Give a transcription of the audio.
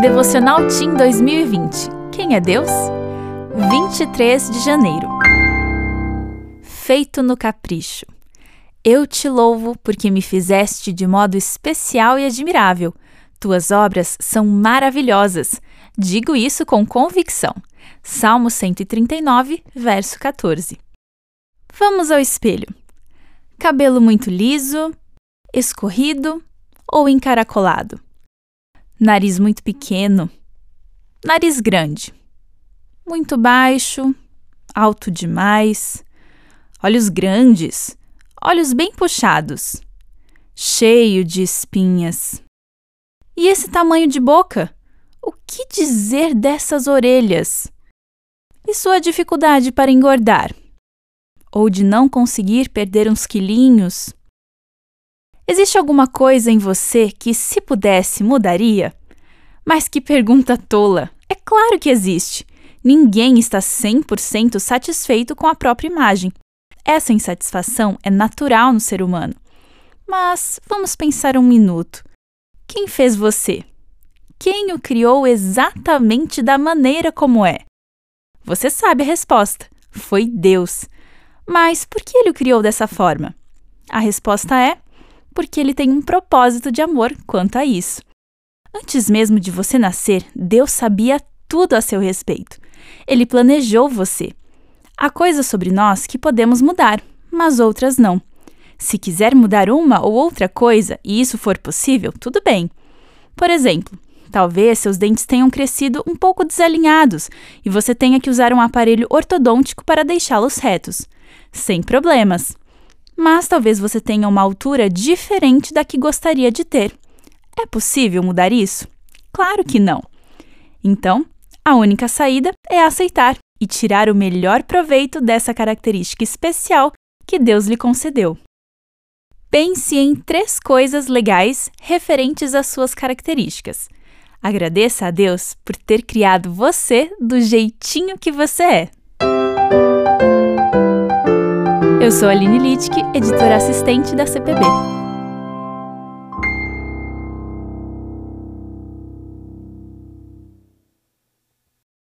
Devocional Team 2020. Quem é Deus? 23 de janeiro. Feito no capricho. Eu te louvo porque me fizeste de modo especial e admirável. Tuas obras são maravilhosas. Digo isso com convicção. Salmo 139, verso 14. Vamos ao espelho. Cabelo muito liso, escorrido ou encaracolado? Nariz muito pequeno, nariz grande, muito baixo, alto demais, olhos grandes, olhos bem puxados, cheio de espinhas. E esse tamanho de boca? O que dizer dessas orelhas? E sua dificuldade para engordar? Ou de não conseguir perder uns quilinhos? Existe alguma coisa em você que, se pudesse, mudaria? Mas que pergunta tola! É claro que existe. Ninguém está 100% satisfeito com a própria imagem. Essa insatisfação é natural no ser humano. Mas vamos pensar um minuto. Quem fez você? Quem o criou exatamente da maneira como é? Você sabe a resposta: foi Deus. Mas por que ele o criou dessa forma? A resposta é: porque ele tem um propósito de amor quanto a isso. Antes mesmo de você nascer, Deus sabia tudo a seu respeito. Ele planejou você. Há coisas sobre nós que podemos mudar, mas outras não. Se quiser mudar uma ou outra coisa e isso for possível, tudo bem. Por exemplo, talvez seus dentes tenham crescido um pouco desalinhados e você tenha que usar um aparelho ortodôntico para deixá-los retos. Sem problemas. Mas talvez você tenha uma altura diferente da que gostaria de ter. É possível mudar isso? Claro que não. Então, a única saída é aceitar e tirar o melhor proveito dessa característica especial que Deus lhe concedeu. Pense em três coisas legais referentes às suas características. Agradeça a Deus por ter criado você do jeitinho que você é. Eu sou Aline Littke, editora assistente da CPB.